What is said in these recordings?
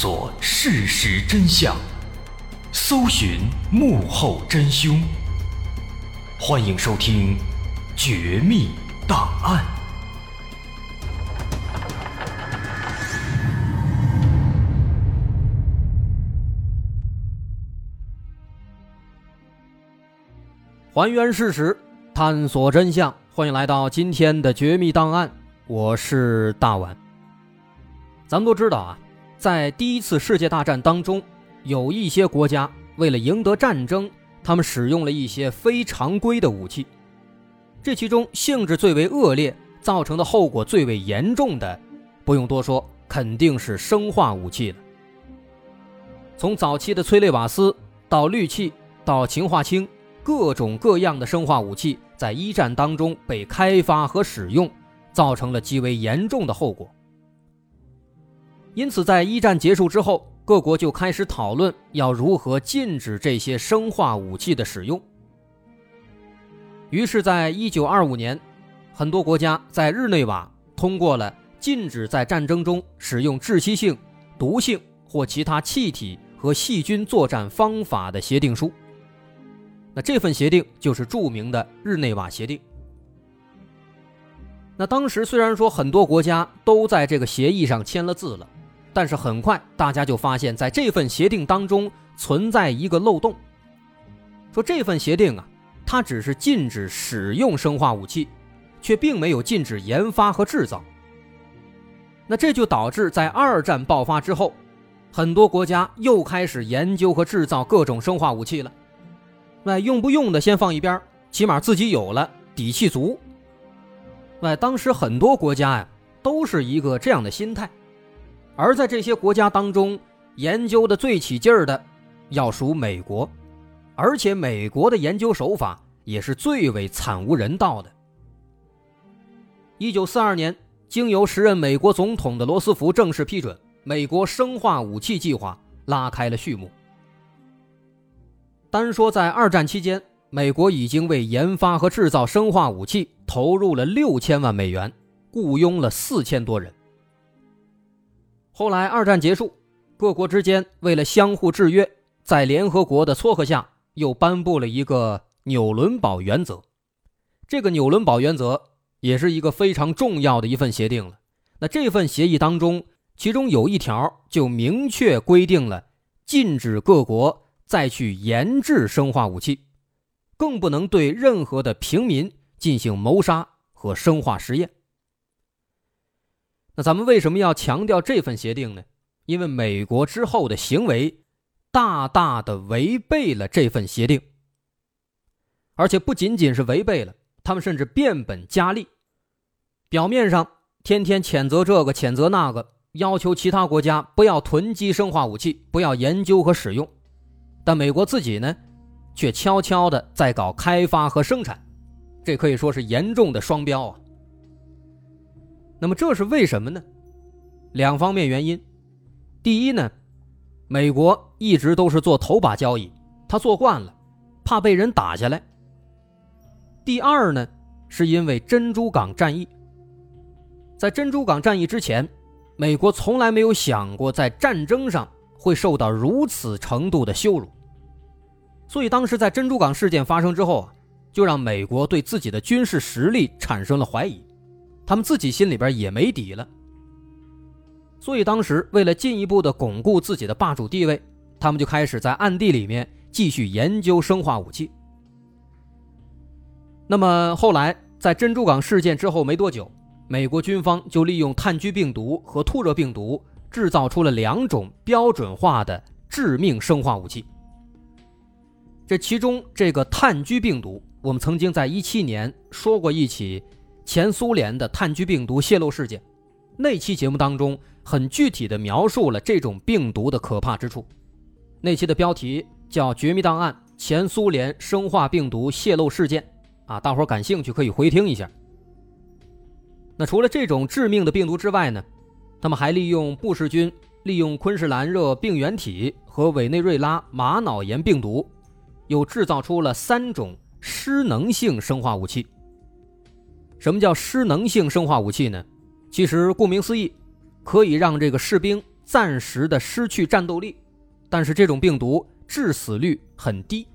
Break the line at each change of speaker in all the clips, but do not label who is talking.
索事实真相，搜寻幕后真凶。欢迎收听《绝密档案》。
还原事实，探索真相。欢迎来到今天的《绝密档案》，我是大碗。咱们都知道啊，在第一次世界大战当中，有一些国家为了赢得战争，他们使用了一些非常规的武器。这其中性质最为恶劣、造成的后果最为严重的，不用多说，肯定是生化武器了。从早期的催泪瓦斯到氯气到氰化氢。各种各样的生化武器在一战当中被开发和使用，造成了极为严重的后果。因此，在一战结束之后，各国就开始讨论要如何禁止这些生化武器的使用。于是，在一九二五年，很多国家在日内瓦通过了禁止在战争中使用窒息性、毒性或其他气体和细菌作战方法的协定书。那这份协定就是著名的日内瓦协定。那当时虽然说很多国家都在这个协议上签了字了，但是很快大家就发现，在这份协定当中存在一个漏洞，说这份协定啊，它只是禁止使用生化武器，却并没有禁止研发和制造。那这就导致在二战爆发之后，很多国家又开始研究和制造各种生化武器了。那用不用的先放一边，起码自己有了底气足。那当时很多国家呀，都是一个这样的心态。而在这些国家当中，研究的最起劲儿的，要数美国，而且美国的研究手法也是最为惨无人道的。一九四二年，经由时任美国总统的罗斯福正式批准，美国生化武器计划拉开了序幕。单说在二战期间，美国已经为研发和制造生化武器投入了六千万美元，雇佣了四千多人。后来二战结束，各国之间为了相互制约，在联合国的撮合下，又颁布了一个纽伦堡原则。这个纽伦堡原则也是一个非常重要的一份协定了。那这份协议当中，其中有一条就明确规定了禁止各国。再去研制生化武器，更不能对任何的平民进行谋杀和生化实验。那咱们为什么要强调这份协定呢？因为美国之后的行为大大的违背了这份协定，而且不仅仅是违背了，他们甚至变本加厉。表面上天天谴责这个，谴责那个，要求其他国家不要囤积生化武器，不要研究和使用。但美国自己呢，却悄悄的在搞开发和生产，这可以说是严重的双标啊。那么这是为什么呢？两方面原因。第一呢，美国一直都是做头把交椅，他做惯了，怕被人打下来。第二呢，是因为珍珠港战役。在珍珠港战役之前，美国从来没有想过在战争上会受到如此程度的羞辱。所以当时在珍珠港事件发生之后啊，就让美国对自己的军事实力产生了怀疑，他们自己心里边也没底了。所以当时为了进一步的巩固自己的霸主地位，他们就开始在暗地里面继续研究生化武器。那么后来在珍珠港事件之后没多久，美国军方就利用炭疽病毒和兔热病毒制造出了两种标准化的致命生化武器。这其中，这个炭疽病毒，我们曾经在一七年说过一起前苏联的炭疽病毒泄露事件。那期节目当中，很具体的描述了这种病毒的可怕之处。那期的标题叫《绝密档案：前苏联生化病毒泄露事件》啊，大伙感兴趣可以回听一下。那除了这种致命的病毒之外呢，他们还利用布氏菌、利用昆士兰热病原体和委内瑞拉玛瑙炎病毒。又制造出了三种失能性生化武器。什么叫失能性生化武器呢？其实顾名思义，可以让这个士兵暂时的失去战斗力，但是这种病毒致死率很低，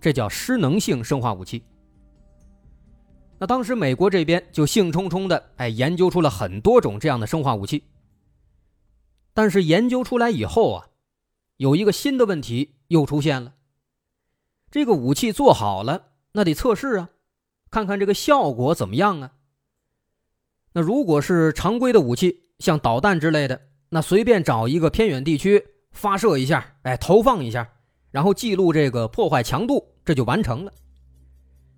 这叫失能性生化武器。那当时美国这边就兴冲冲的哎研究出了很多种这样的生化武器，但是研究出来以后啊，有一个新的问题又出现了。这个武器做好了，那得测试啊，看看这个效果怎么样啊。那如果是常规的武器，像导弹之类的，那随便找一个偏远地区发射一下，哎，投放一下，然后记录这个破坏强度，这就完成了。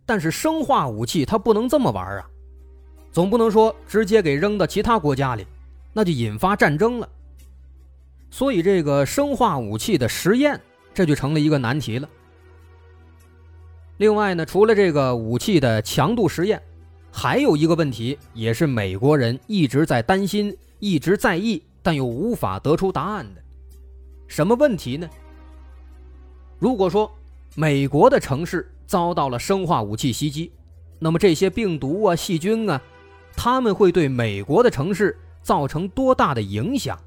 但是生化武器它不能这么玩啊，总不能说直接给扔到其他国家里，那就引发战争了。所以这个生化武器的实验，这就成了一个难题了。另外呢，除了这个武器的强度实验，还有一个问题，也是美国人一直在担心、一直在意，但又无法得出答案的。什么问题呢？如果说美国的城市，遭到了生化武器袭击，那么这些病毒啊、细菌啊，他们会对美国的城市造成多大的影响？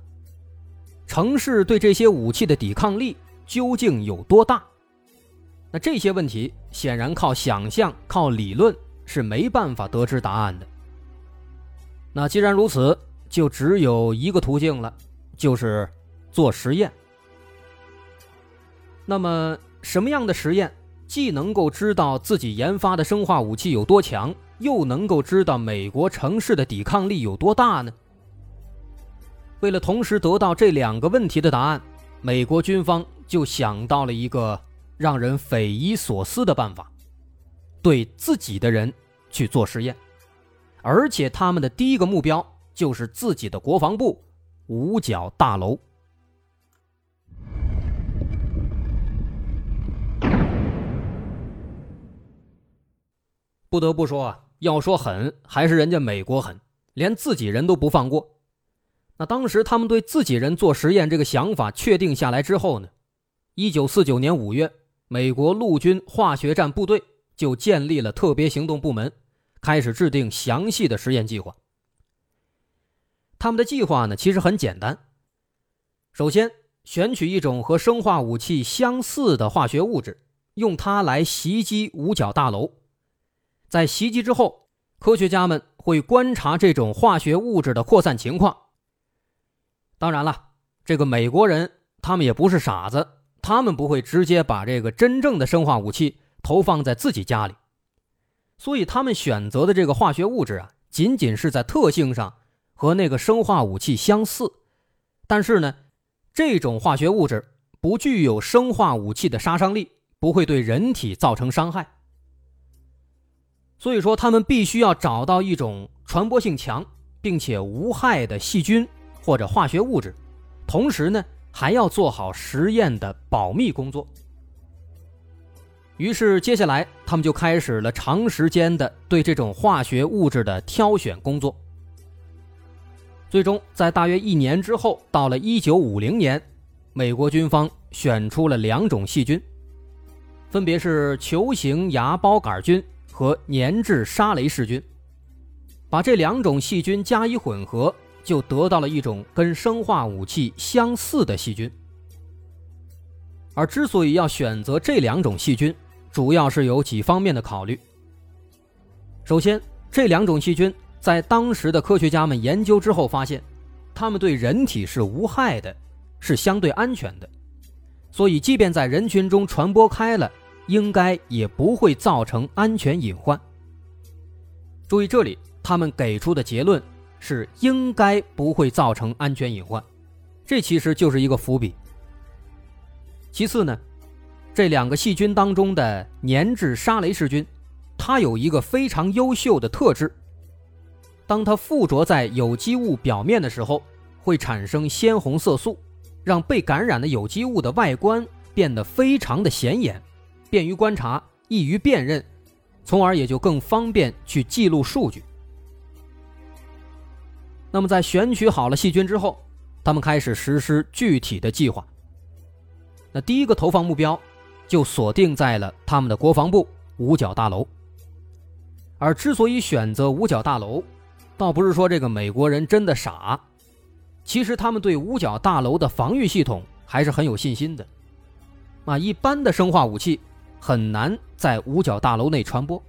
城市对这些武器的抵抗力究竟有多大？那这些问题显然靠想象、靠理论是没办法得知答案的。那既然如此，就只有一个途径了，就是做实验。那么什么样的实验？既能够知道自己研发的生化武器有多强，又能够知道美国城市的抵抗力有多大呢？为了同时得到这两个问题的答案，美国军方就想到了一个让人匪夷所思的办法：对自己的人去做实验，而且他们的第一个目标就是自己的国防部五角大楼。不得不说啊，要说狠，还是人家美国狠，连自己人都不放过。那当时他们对自己人做实验这个想法确定下来之后呢，一九四九年五月，美国陆军化学战部队就建立了特别行动部门，开始制定详细的实验计划。他们的计划呢，其实很简单。首先，选取一种和生化武器相似的化学物质，用它来袭击五角大楼。在袭击之后，科学家们会观察这种化学物质的扩散情况。当然了，这个美国人他们也不是傻子，他们不会直接把这个真正的生化武器投放在自己家里，所以他们选择的这个化学物质啊，仅仅是在特性上和那个生化武器相似，但是呢，这种化学物质不具有生化武器的杀伤力，不会对人体造成伤害。所以说，他们必须要找到一种传播性强并且无害的细菌或者化学物质，同时呢，还要做好实验的保密工作。于是，接下来他们就开始了长时间的对这种化学物质的挑选工作。最终，在大约一年之后，到了一九五零年，美国军方选出了两种细菌，分别是球形芽孢杆菌。和粘质沙雷氏菌，把这两种细菌加以混合，就得到了一种跟生化武器相似的细菌。而之所以要选择这两种细菌，主要是有几方面的考虑。首先，这两种细菌在当时的科学家们研究之后发现，它们对人体是无害的，是相对安全的，所以即便在人群中传播开了。应该也不会造成安全隐患。注意，这里他们给出的结论是应该不会造成安全隐患，这其实就是一个伏笔。其次呢，这两个细菌当中的粘质沙雷氏菌，它有一个非常优秀的特质：当它附着在有机物表面的时候，会产生鲜红色素，让被感染的有机物的外观变得非常的显眼。便于观察，易于辨认，从而也就更方便去记录数据。那么，在选取好了细菌之后，他们开始实施具体的计划。那第一个投放目标就锁定在了他们的国防部五角大楼。而之所以选择五角大楼，倒不是说这个美国人真的傻，其实他们对五角大楼的防御系统还是很有信心的。啊，一般的生化武器很难在五角大楼内传播，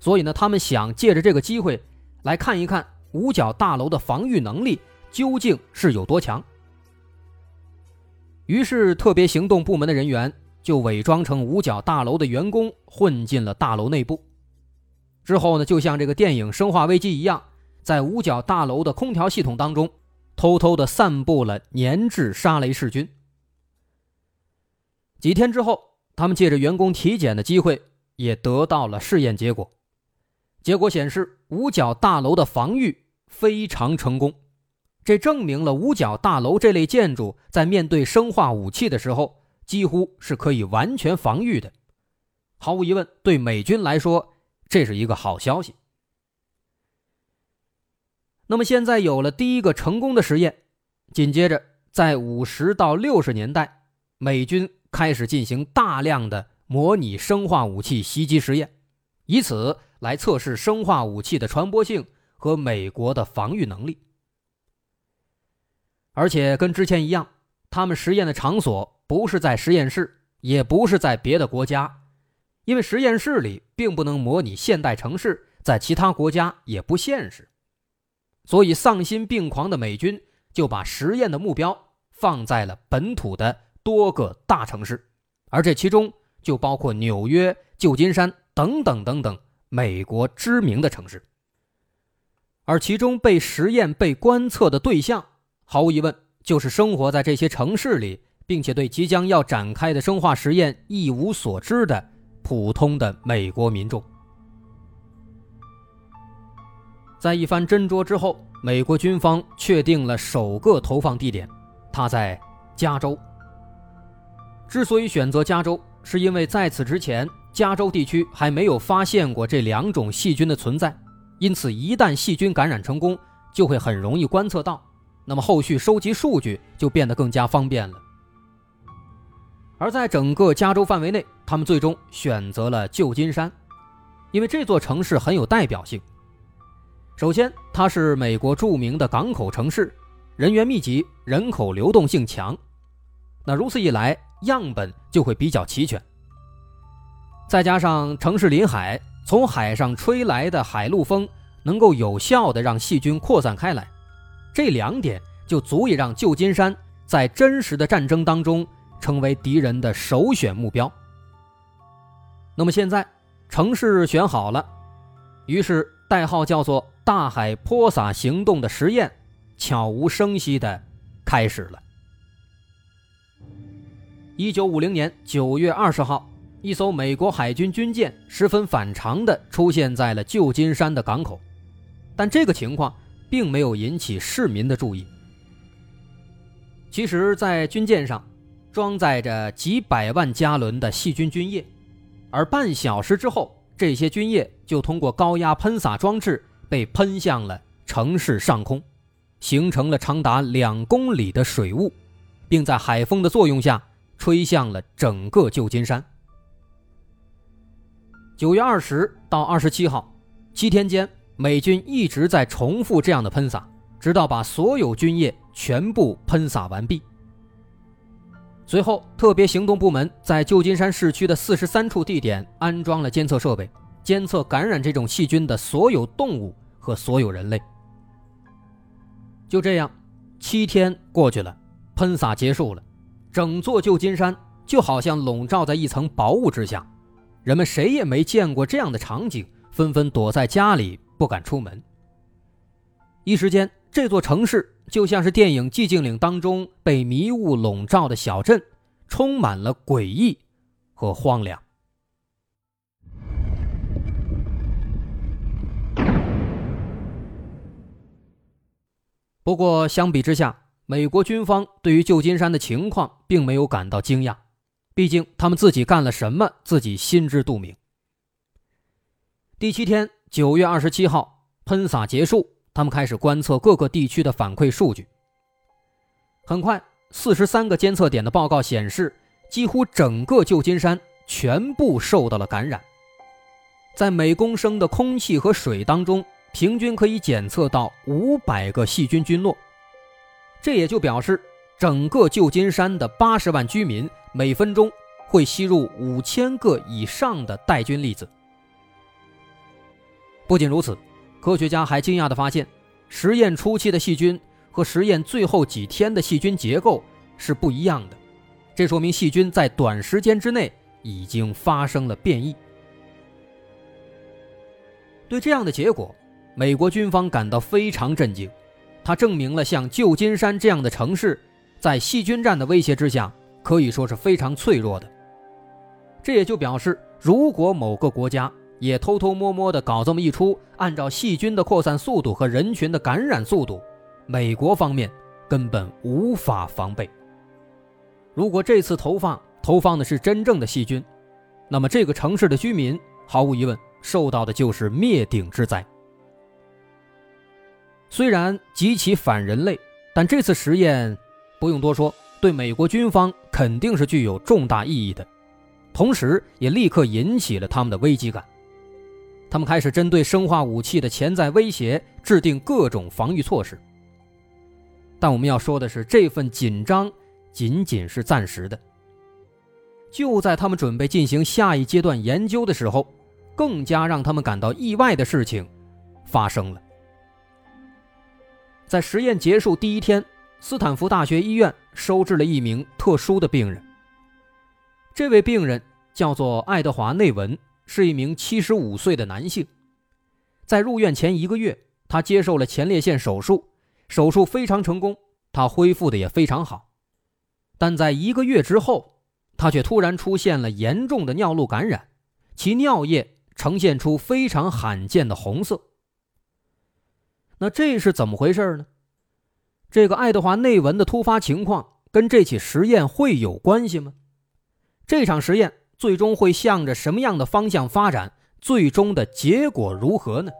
所以呢，他们想借着这个机会来看一看五角大楼的防御能力究竟是有多强。于是，特别行动部门的人员就伪装成五角大楼的员工，混进了大楼内部。之后呢，就像这个电影《生化危机》一样，在五角大楼的空调系统当中，偷偷的散布了粘质沙雷氏菌。几天之后，他们借着员工体检的机会，也得到了试验结果。结果显示，五角大楼的防御非常成功。这证明了五角大楼这类建筑在面对生化武器的时候，几乎是可以完全防御的。毫无疑问，对美军来说，这是一个好消息。那么现在有了第一个成功的实验，紧接着在五十到六十年代，美军开始进行大量的模拟生化武器袭击实验，以此来测试生化武器的传播性和美国的防御能力。而且跟之前一样，他们实验的场所不是在实验室，也不是在别的国家，因为实验室里并不能模拟现代城市，在其他国家也不现实。所以丧心病狂的美军就把实验的目标放在了本土的多个大城市，而这其中就包括纽约、旧金山等等等等美国知名的城市。而其中被实验、被观测的对象。毫无疑问，就是生活在这些城市里，并且对即将要展开的生化实验一无所知的普通的美国民众。在一番斟酌之后，美国军方确定了首个投放地点，它在加州。之所以选择加州，是因为在此之前，加州地区还没有发现过这两种细菌的存在，因此一旦细菌感染成功，就会很容易观测到。那么后续收集数据就变得更加方便了。而在整个加州范围内，他们最终选择了旧金山，因为这座城市很有代表性。首先，它是美国著名的港口城市，人员密集，人口流动性强。那如此一来，样本就会比较齐全。再加上城市临海，从海上吹来的海陆风能够有效的让细菌扩散开来。这两点就足以让旧金山在真实的战争当中成为敌人的首选目标。那么现在城市选好了，于是代号叫做“大海泼洒行动”的实验悄无声息地开始了。一九五零年九月二十号，一艘美国海军军舰十分反常地出现在了旧金山的港口，但这个情况。并没有引起市民的注意。其实，在军舰上装载着几百万加仑的细菌菌液，而半小时之后，这些菌液就通过高压喷洒装置被喷向了城市上空，形成了长达两公里的水雾，并在海风的作用下吹向了整个旧金山。九月二十到二十七号，七天间。美军一直在重复这样的喷洒，直到把所有菌液全部喷洒完毕。随后，特别行动部门在旧金山市区的四十三处地点安装了监测设备，监测感染这种细菌的所有动物和所有人类。就这样，七天过去了，喷洒结束了，整座旧金山就好像笼罩在一层薄雾之下，人们谁也没见过这样的场景，纷纷躲在家里。不敢出门。一时间，这座城市就像是电影《寂静岭》当中被迷雾笼罩的小镇，充满了诡异和荒凉。不过，相比之下，美国军方对于旧金山的情况并没有感到惊讶，毕竟他们自己干了什么，自己心知肚明。第七天。九月二十七号，喷洒结束，他们开始观测各个地区的反馈数据。很快，四十三个监测点的报告显示，几乎整个旧金山全部受到了感染。在每公升的空气和水当中，平均可以检测到五百个细菌菌落。这也就表示整个旧金山的八十万居民每分钟会吸入五千个以上的带菌粒子。不仅如此，科学家还惊讶地发现，实验初期的细菌和实验最后几天的细菌结构是不一样的，这说明细菌在短时间之内已经发生了变异。对这样的结果，美国军方感到非常震惊，它证明了像旧金山这样的城市，在细菌战的威胁之下，可以说是非常脆弱的。这也就表示，如果某个国家，也偷偷摸摸地搞这么一出，按照细菌的扩散速度和人群的感染速度，美国方面根本无法防备。如果这次投放投放的是真正的细菌，那么这个城市的居民毫无疑问受到的就是灭顶之灾。虽然极其反人类，但这次实验不用多说，对美国军方肯定是具有重大意义的，同时也立刻引起了他们的危机感。他们开始针对生化武器的潜在威胁制定各种防御措施。但我们要说的是，这份紧张仅仅是暂时的。就在他们准备进行下一阶段研究的时候，更加让他们感到意外的事情发生了。在实验结束第一天，斯坦福大学医院收治了一名特殊的病人。这位病人叫做爱德华内文。是一名七十五岁的男性，在入院前一个月，他接受了前列腺手术，手术非常成功，他恢复的也非常好。但在一个月之后，他却突然出现了严重的尿路感染，其尿液呈现出非常罕见的红色。那这是怎么回事呢？这个爱德华内文的突发情况跟这起实验会有关系吗？这场实验。最终会向着什么样的方向发展？最终的结果如何呢？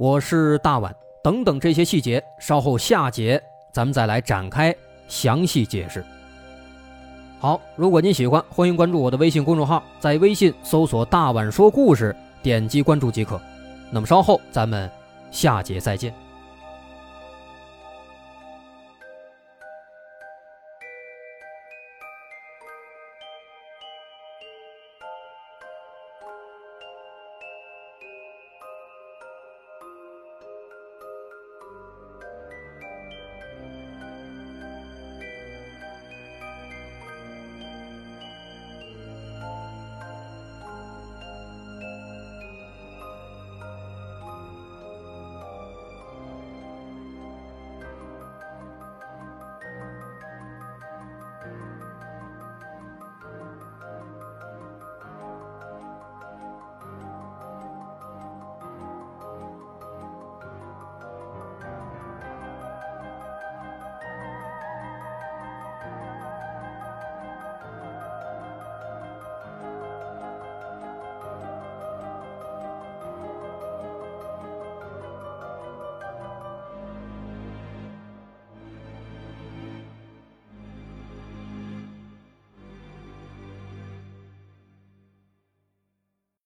我是大碗，等等这些细节，稍后下节咱们再来展开详细解释。好，如果您喜欢，欢迎关注我的微信公众号，在微信搜索“大碗说故事”，点击关注即可。那么稍后咱们下节再见。